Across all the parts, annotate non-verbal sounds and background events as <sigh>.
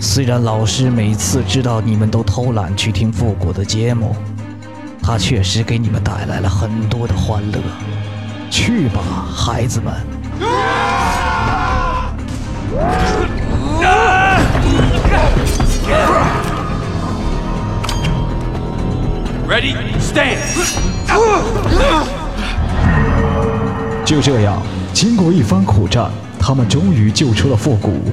虽然老师每次知道你们都偷懒去听复古的节目，他确实给你们带来了很多的欢乐。去吧，孩子们。Ready, stand. 就这样，经过一番苦战，他们终于救出了复古。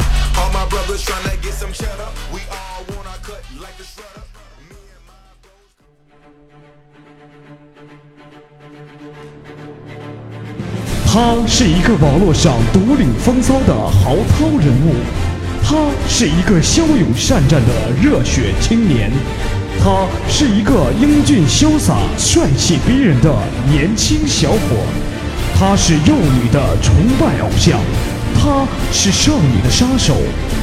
他是一个网络上独领风骚的豪涛人物，他是一个骁勇善战的热血青年，他是一个英俊潇洒、帅气逼人的年轻小伙，他是幼女的崇拜偶像，他是少女的杀手，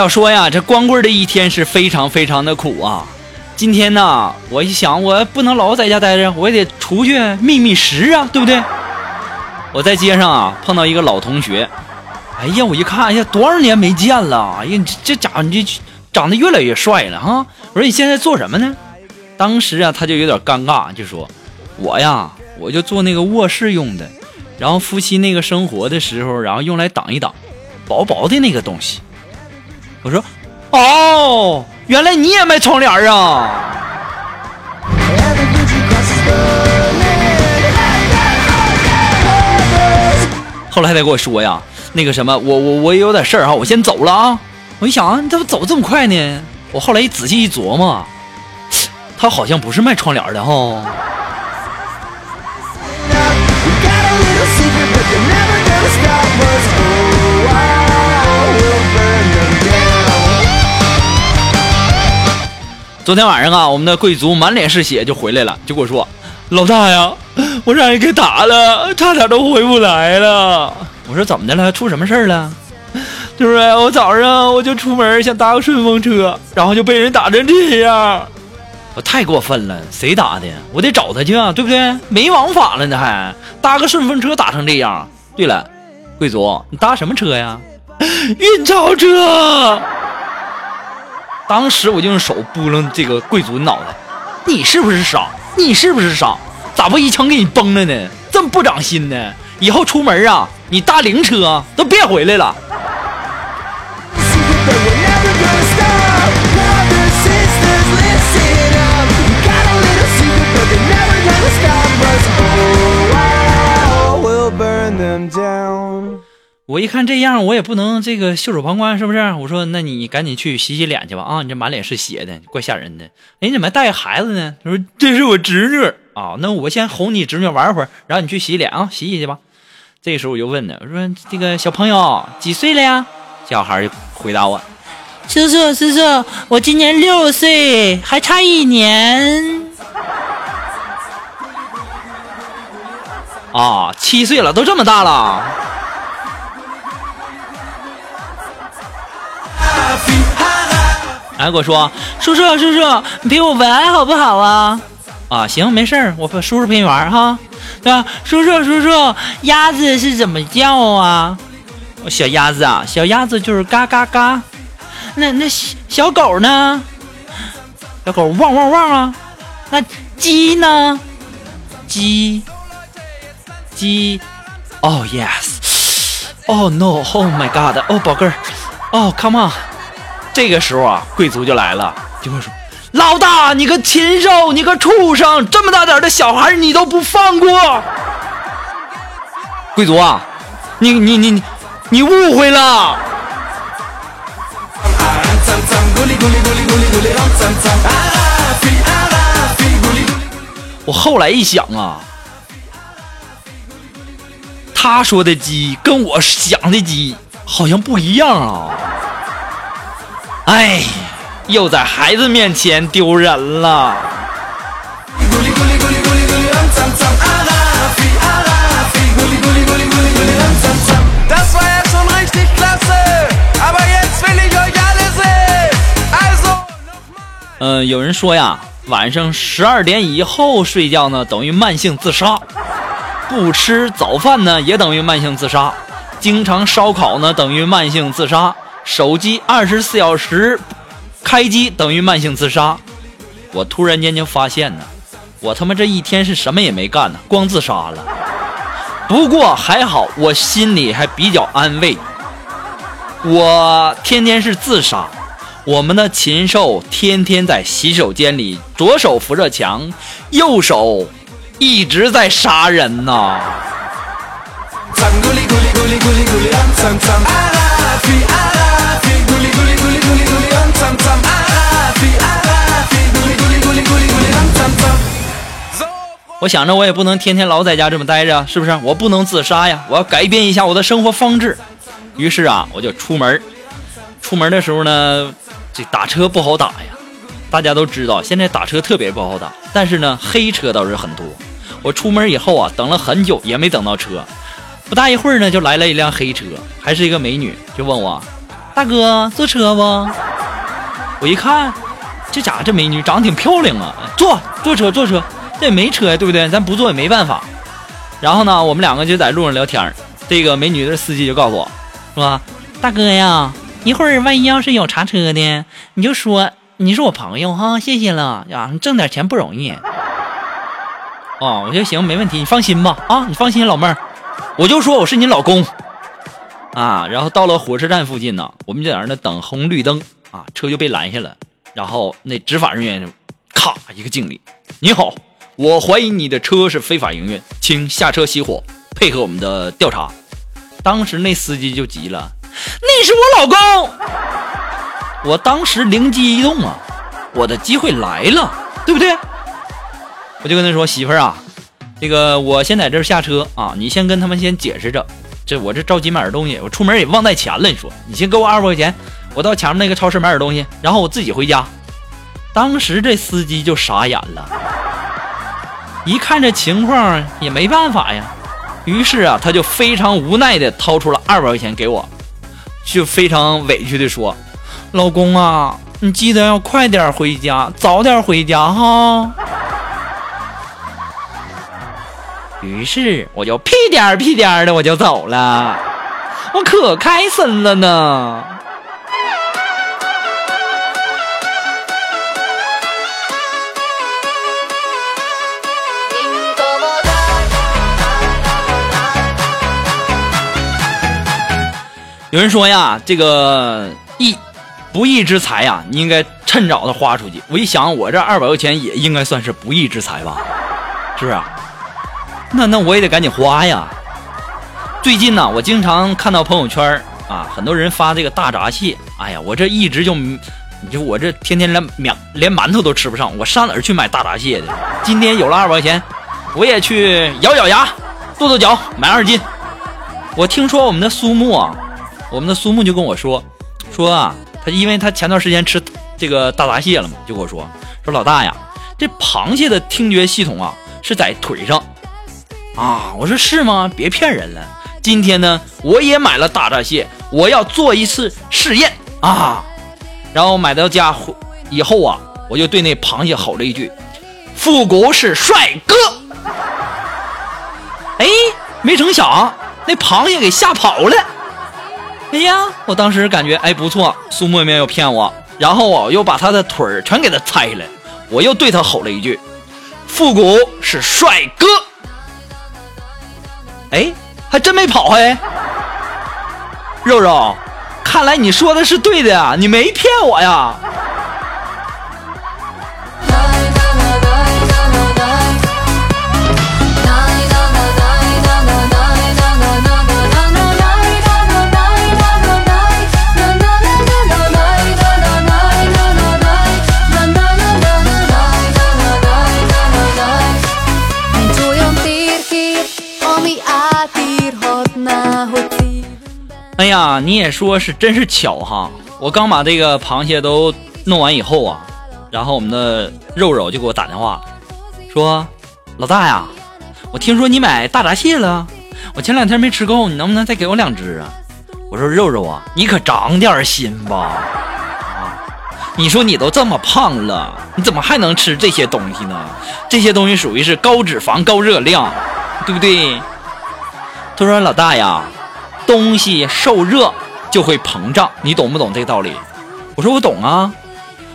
要说呀，这光棍的一天是非常非常的苦啊。今天呢，我一想，我不能老在家待着，我也得出去觅觅食啊，对不对？我在街上啊碰到一个老同学，哎呀，我一看，哎呀，多少年没见了，哎呀，这这家伙你这长得越来越帅了哈。我说你现在做什么呢？当时啊，他就有点尴尬，就说：“我呀，我就做那个卧室用的，然后夫妻那个生活的时候，然后用来挡一挡，薄薄的那个东西。”我说：“哦，原来你也卖窗帘啊！”后来他跟我说呀：“那个什么，我我我也有点事儿哈，我先走了啊。”我一想啊，你怎么走这么快呢？我后来一仔细一琢磨，他好像不是卖窗帘的哈。昨天晚上啊，我们的贵族满脸是血就回来了，就跟我说：“老大呀，<laughs> 我让人给打了，差点都回不来了。”我说：“怎么的了？出什么事儿了？”就是我早上我就出门想搭个顺风车，然后就被人打成这样，我太过分了！谁打的？我得找他去啊，对不对？没王法了呢，还搭个顺风车打成这样。对了，贵族，你搭什么车呀？运钞车。当时我就用手拨楞这个贵族的脑袋，你是不是傻？你是不是傻？咋不一枪给你崩了呢？这么不长心呢？以后出门啊，你搭灵车都别回来了。我一看这样，我也不能这个袖手旁观，是不是？我说，那你赶紧去洗洗脸去吧。啊，你这满脸是血的，怪吓人的。哎，你怎么带个孩子呢？他说这是我侄女啊。那我先哄你侄女玩会儿，然后你去洗脸啊，洗洗去吧。这时候我就问呢，我说这个小朋友几岁了呀？小孩就回答我，叔叔叔叔，我今年六岁，还差一年。啊，七岁了，都这么大了。哎，我说，叔叔叔叔，你陪我玩好不好啊？啊，行，没事儿，我叔叔陪你玩哈。对吧？叔叔叔叔，鸭子是怎么叫啊？小鸭子啊，小鸭子就是嘎嘎嘎。那那小狗呢？小狗汪汪汪啊。那鸡呢？鸡。鸡，Oh yes，Oh no，Oh my God，Oh 宝贝儿，Oh come on，这个时候啊，贵族就来了，就会说：“老大，你个禽兽，你个畜生，这么大点的小孩你都不放过！” <laughs> 贵族啊，你你你你误会了。<laughs> 我后来一想啊。他说的鸡跟我想的鸡好像不一样啊！哎，又在孩子面前丢人了。嗯，有人说呀，晚上十二点以后睡觉呢，等于慢性自杀。不吃早饭呢，也等于慢性自杀；经常烧烤呢，等于慢性自杀；手机二十四小时开机等于慢性自杀。我突然间就发现呢，我他妈这一天是什么也没干呢，光自杀了。不过还好，我心里还比较安慰。我天天是自杀，我们的禽兽天天在洗手间里，左手扶着墙，右手。一直在杀人呐！我想着，我也不能天天老在家这么待着，是不是？我不能自杀呀！我要改变一下我的生活方式。于是啊，我就出门。出门的时候呢，这打车不好打呀。大家都知道，现在打车特别不好打，但是呢，黑车倒是很多。我出门以后啊，等了很久也没等到车，不大一会儿呢，就来了一辆黑车，还是一个美女，就问我：“大哥，坐车不？”我一看，这家伙这美女长得挺漂亮啊，坐坐车坐车，这也没车呀，对不对？咱不坐也没办法。然后呢，我们两个就在路上聊天这个美女的司机就告诉我，说：“大哥呀，一会儿万一要是有查车的，你就说你是我朋友哈，谢谢了呀，挣点钱不容易。”啊，我就行，没问题，你放心吧。啊，你放心，老妹儿，我就说我是你老公。啊，然后到了火车站附近呢，我们就在那等红绿灯。啊，车就被拦下了，然后那执法人员就咔一个敬礼，你好，我怀疑你的车是非法营运，请下车熄火，配合我们的调查。当时那司机就急了，那是我老公。我当时灵机一动啊，我的机会来了，对不对？我就跟他说：“媳妇儿啊，这个我先在这儿下车啊，你先跟他们先解释着。这我这着急买点东西，我出门也忘带钱了。你说，你先给我二百块钱，我到前面那个超市买点东西，然后我自己回家。”当时这司机就傻眼了，一看这情况也没办法呀，于是啊，他就非常无奈的掏出了二百块钱给我，就非常委屈的说：“老公啊，你记得要快点回家，早点回家哈。”于是我就屁颠儿屁颠儿的我就走了，我可开心了呢。有人说呀，这个义不义之财呀，你应该趁早的花出去。我一想，我这二百块钱也应该算是不义之财吧，是不是？那那我也得赶紧花呀。最近呢，我经常看到朋友圈啊，很多人发这个大闸蟹。哎呀，我这一直就，你就我这天天连面连馒头都吃不上，我上哪儿去买大闸蟹去？今天有了二百块钱，我也去咬咬牙，跺跺脚买二斤。我听说我们的苏木啊。我们的苏木就跟我说，说啊，他因为他前段时间吃这个大闸蟹了嘛，就跟我说，说老大呀，这螃蟹的听觉系统啊是在腿上啊。我说是吗？别骗人了。今天呢，我也买了大闸蟹，我要做一次试验啊。然后买到家以后啊，我就对那螃蟹吼了一句：“复古是帅哥。”哎，没成想那螃蟹给吓跑了。哎呀，我当时感觉哎不错，苏沫沫又骗我。然后我又把他的腿儿全给他拆了，我又对他吼了一句：“复古是帅哥。”哎，还真没跑哎。肉肉，看来你说的是对的呀，你没骗我呀。哎呀，你也说是真是巧哈！我刚把这个螃蟹都弄完以后啊，然后我们的肉肉就给我打电话，说：“老大呀，我听说你买大闸蟹了，我前两天没吃够，你能不能再给我两只啊？”我说：“肉肉啊，你可长点心吧！啊，你说你都这么胖了，你怎么还能吃这些东西呢？这些东西属于是高脂肪、高热量，对不对？”他说：“老大呀。”东西受热就会膨胀，你懂不懂这个道理？我说我懂啊，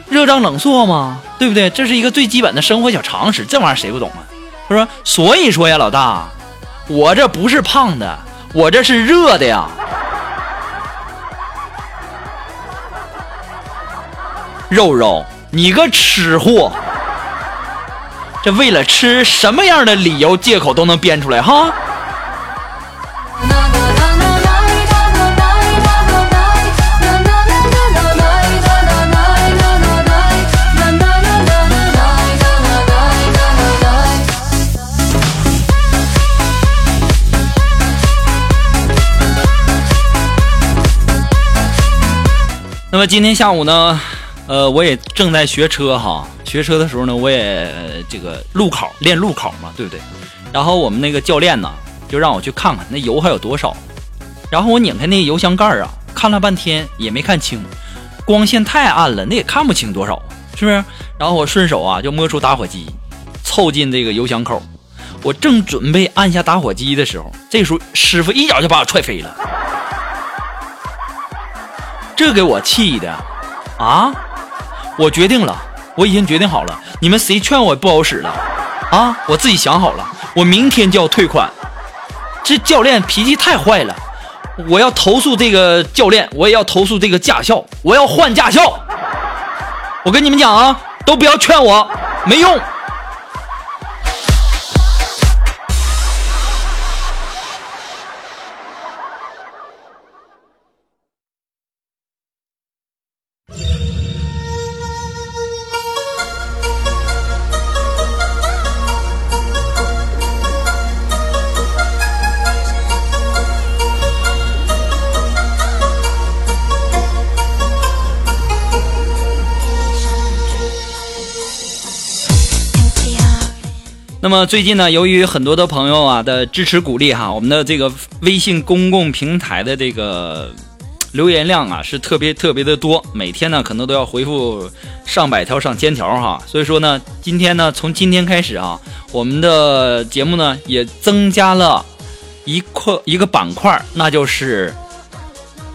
热胀冷缩嘛，对不对？这是一个最基本的生活小常识，这玩意儿谁不懂啊？他说，所以说呀，老大，我这不是胖的，我这是热的呀。肉肉，你个吃货，这为了吃什么样的理由借口都能编出来哈？今天下午呢，呃，我也正在学车哈。学车的时候呢，我也这个路考练路考嘛，对不对？然后我们那个教练呢，就让我去看看那油还有多少。然后我拧开那油箱盖啊，看了半天也没看清，光线太暗了，那也看不清多少，是不是？然后我顺手啊，就摸出打火机，凑近这个油箱口，我正准备按下打火机的时候，这时候师傅一脚就把我踹飞了。这给我气的，啊！我决定了，我已经决定好了，你们谁劝我不好使了？啊！我自己想好了，我明天就要退款。这教练脾气太坏了，我要投诉这个教练，我也要投诉这个驾校，我要换驾校。我跟你们讲啊，都不要劝我，没用。那么最近呢，由于很多的朋友啊的支持鼓励哈，我们的这个微信公共平台的这个留言量啊是特别特别的多，每天呢可能都要回复上百条上千条哈。所以说呢，今天呢从今天开始啊，我们的节目呢也增加了一块一个板块，那就是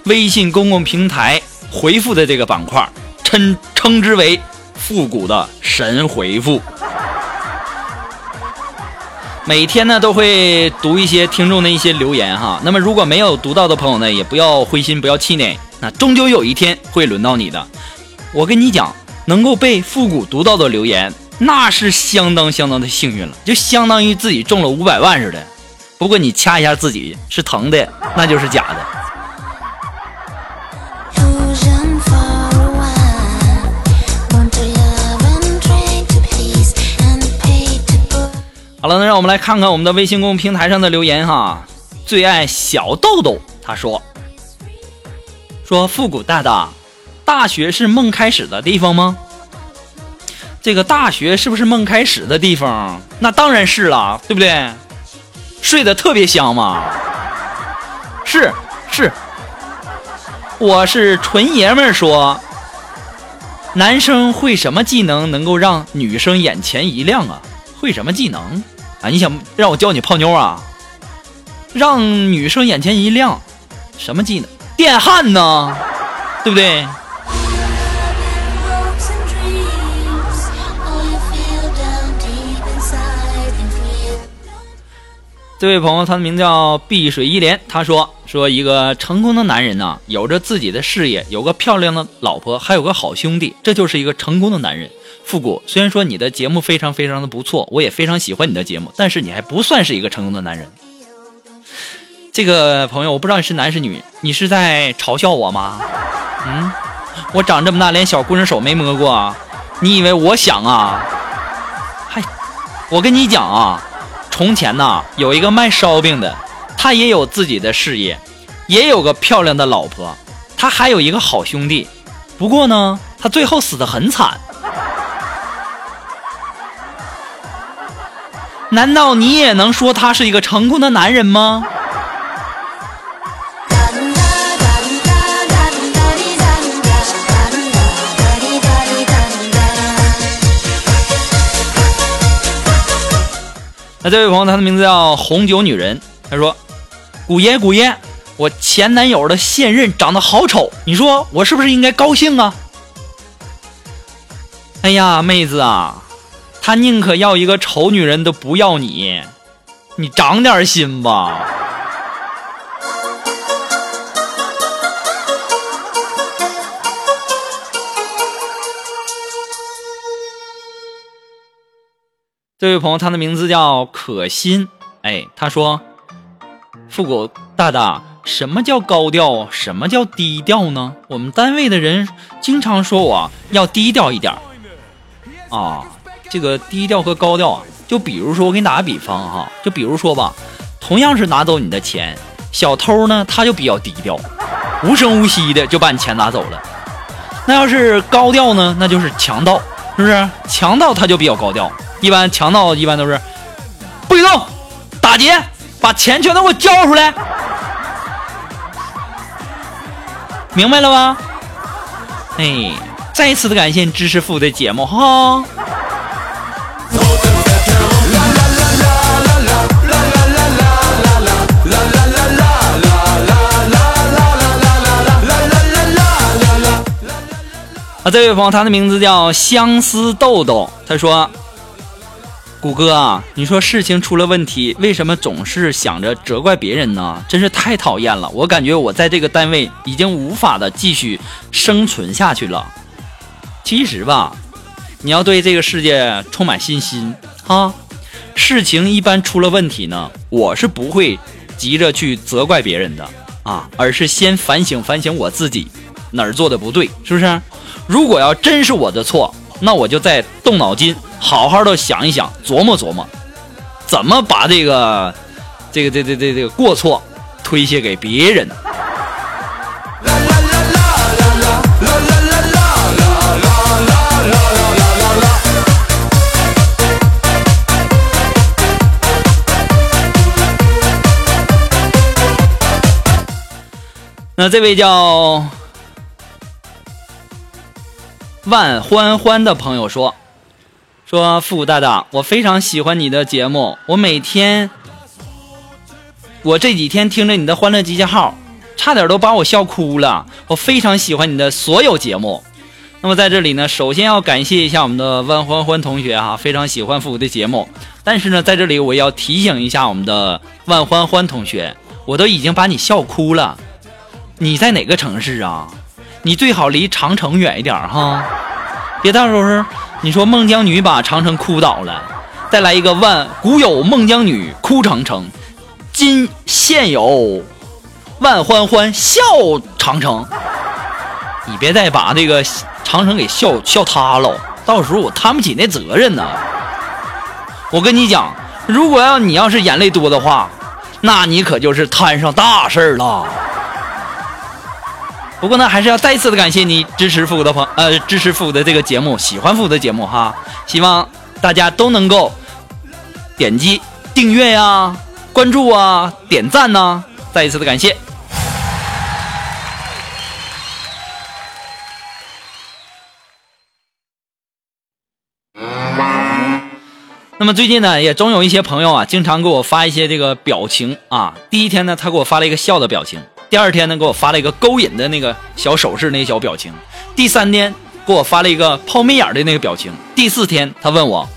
微信公共平台回复的这个板块，称称之为复古的神回复。每天呢都会读一些听众的一些留言哈，那么如果没有读到的朋友呢，也不要灰心，不要气馁，那终究有一天会轮到你的。我跟你讲，能够被复古读到的留言，那是相当相当的幸运了，就相当于自己中了五百万似的。不过你掐一下自己是疼的，那就是假的。好了，那让我们来看看我们的微信公众平台上的留言哈。最爱小豆豆他说：“说复古大大，大学是梦开始的地方吗？这个大学是不是梦开始的地方？那当然是了，对不对？睡得特别香嘛。是是，我是纯爷们儿说，男生会什么技能能够让女生眼前一亮啊？”会什么技能啊？你想让我教你泡妞啊？让女生眼前一亮，什么技能？电焊呢？对不对？这位朋友，他的名字叫碧水依莲，他说：“说一个成功的男人呢，有着自己的事业，有个漂亮的老婆，还有个好兄弟，这就是一个成功的男人。”复古，虽然说你的节目非常非常的不错，我也非常喜欢你的节目，但是你还不算是一个成功的男人。这个朋友，我不知道你是男是女，你是在嘲笑我吗？嗯，我长这么大连小姑娘手没摸过，你以为我想啊？嗨，我跟你讲啊，从前呐有一个卖烧饼的，他也有自己的事业，也有个漂亮的老婆，他还有一个好兄弟，不过呢，他最后死的很惨。难道你也能说他是一个成功的男人吗？那这位朋友，他的名字叫红酒女人，他说：“古爷古爷，我前男友的现任长得好丑，你说我是不是应该高兴啊？”哎呀，妹子啊！他宁可要一个丑女人，都不要你，你长点心吧。这位朋友，他的名字叫可心，哎，他说：“复古大大，什么叫高调？什么叫低调呢？我们单位的人经常说我要低调一点啊。”这个低调和高调啊，就比如说我给你打个比方哈，就比如说吧，同样是拿走你的钱，小偷呢他就比较低调，无声无息的就把你钱拿走了。那要是高调呢，那就是强盗，是不是？强盗他就比较高调，一般强盗一般都是不许动，打劫，把钱全都给我交出来，明白了吗？哎，再一次的感谢知识付的节目哈。啊，这位朋友，他的名字叫相思豆豆。他说：“谷歌啊，你说事情出了问题，为什么总是想着责怪别人呢？真是太讨厌了！我感觉我在这个单位已经无法的继续生存下去了。其实吧，你要对这个世界充满信心哈。事情一般出了问题呢，我是不会急着去责怪别人的啊，而是先反省反省我自己哪儿做的不对，是不是？”如果要真是我的错，那我就再动脑筋，好好的想一想，琢磨琢磨，怎么把这个、这个、这、这、这、这个过错推卸给别人。那这位叫。万欢欢的朋友说：“说复古大大，我非常喜欢你的节目，我每天，我这几天听着你的《欢乐集结号》，差点都把我笑哭了。我非常喜欢你的所有节目。那么在这里呢，首先要感谢一下我们的万欢欢同学哈，非常喜欢复古的节目。但是呢，在这里我要提醒一下我们的万欢欢同学，我都已经把你笑哭了。你在哪个城市啊？你最好离长城远一点哈，别到时候你说孟姜女把长城哭倒了，再来一个万古有孟姜女哭长城，今现有万欢欢笑长城。你别再把这个长城给笑笑塌了，到时候我担不起那责任呢。我跟你讲，如果要你要是眼泪多的话，那你可就是摊上大事儿了。不过呢，还是要再一次的感谢你支持复古的朋呃支持复古的这个节目，喜欢复古的节目哈。希望大家都能够点击订阅呀、关注啊、点赞呐，再一次的感谢。那么最近呢，也总有一些朋友啊，经常给我发一些这个表情啊。第一天呢，他给我发了一个笑的表情；第二天呢，给我发了一个勾引的那个小手势，那个小表情；第三天给我发了一个抛媚眼的那个表情；第四天他问我：“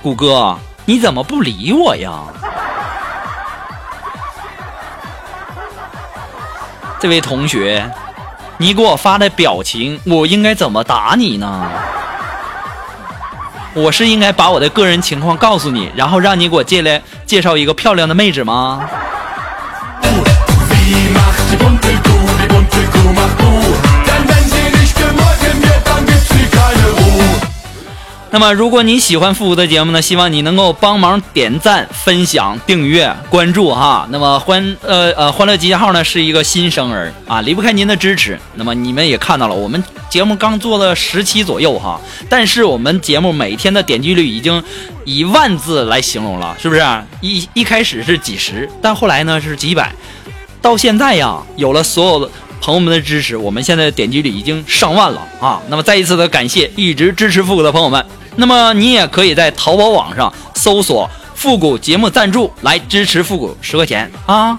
谷哥，你怎么不理我呀？”这位同学，你给我发的表情，我应该怎么打你呢？我是应该把我的个人情况告诉你，然后让你给我介来介绍一个漂亮的妹子吗？那么，如果你喜欢复古的节目呢，希望你能够帮忙点赞、分享、订阅、关注哈。那么欢呃呃欢乐集结号呢是一个新生儿啊，离不开您的支持。那么你们也看到了，我们节目刚做了十期左右哈，但是我们节目每天的点击率已经以万字来形容了，是不是？一一开始是几十，但后来呢是几百，到现在呀，有了所有的。朋友们的支持，我们现在的点击率已经上万了啊！那么再一次的感谢一直支持复古的朋友们。那么你也可以在淘宝网上搜索“复古节目赞助”来支持复古十块钱啊，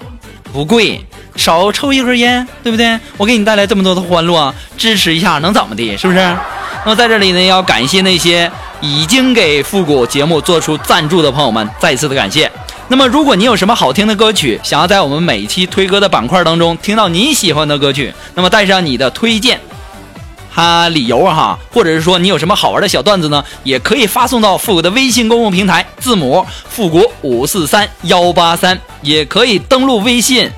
不贵，少抽一根烟，对不对？我给你带来这么多的欢乐，支持一下能怎么的？是不是？那么在这里呢，要感谢那些已经给复古节目做出赞助的朋友们，再一次的感谢。那么，如果你有什么好听的歌曲，想要在我们每一期推歌的板块当中听到你喜欢的歌曲，那么带上你的推荐哈理由哈，或者是说你有什么好玩的小段子呢，也可以发送到复古的微信公共平台，字母复古五四三幺八三，也可以登录微信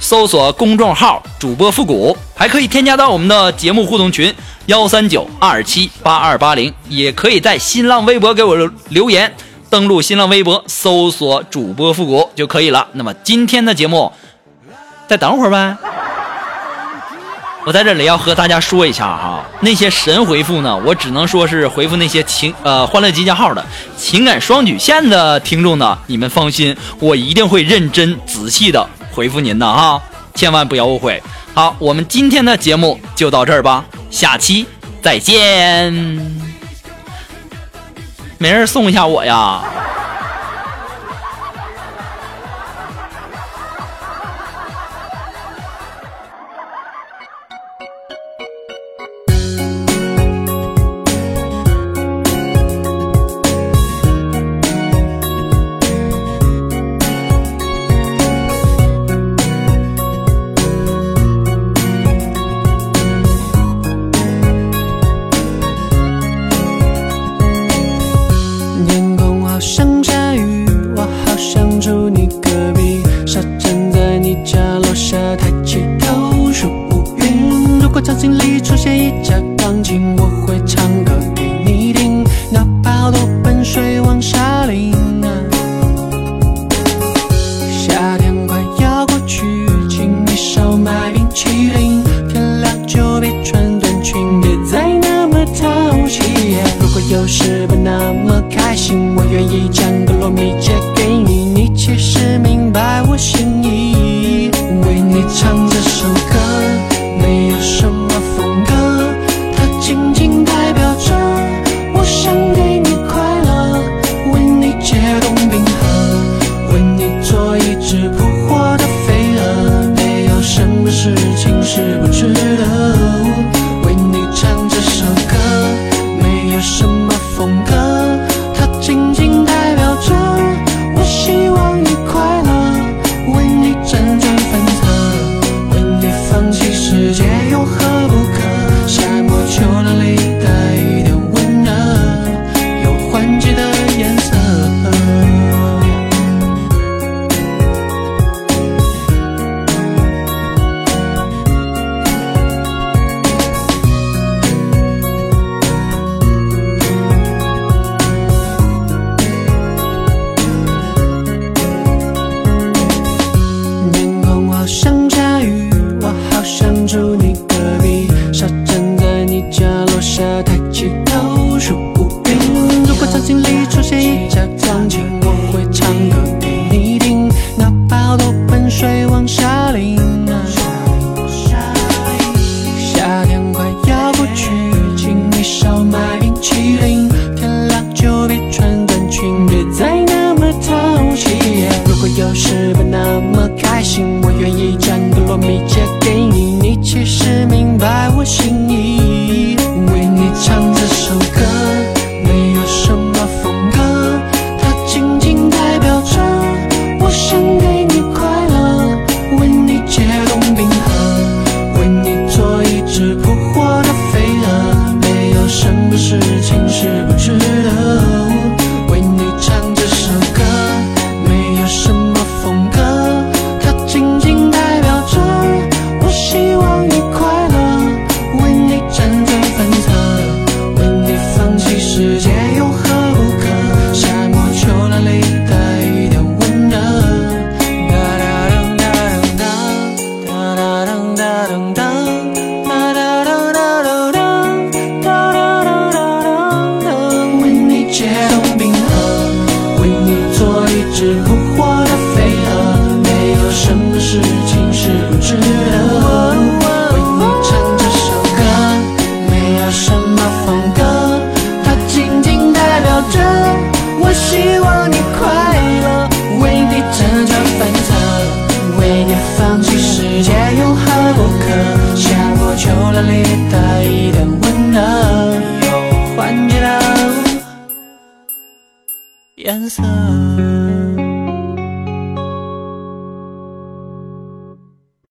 搜索公众号主播复古，还可以添加到我们的节目互动群幺三九二七八二八零，也可以在新浪微博给我留言。登录新浪微博，搜索主播复古就可以了。那么今天的节目，再等会儿呗。我在这里要和大家说一下哈，那些神回复呢，我只能说是回复那些情呃欢乐集结号的情感双曲线的听众呢，你们放心，我一定会认真仔细的回复您的哈，千万不要误会。好，我们今天的节目就到这儿吧，下期再见。没人送一下我呀？场景里出现一架钢琴，我会唱歌给你听，哪怕多盆水往下淋啊。夏天快要过去，请你少买冰淇淋，天亮就别穿短裙，别再那么淘气。如果有时不那么开心，我愿意将个糯米借给你，你其实明白我心意。为你唱这首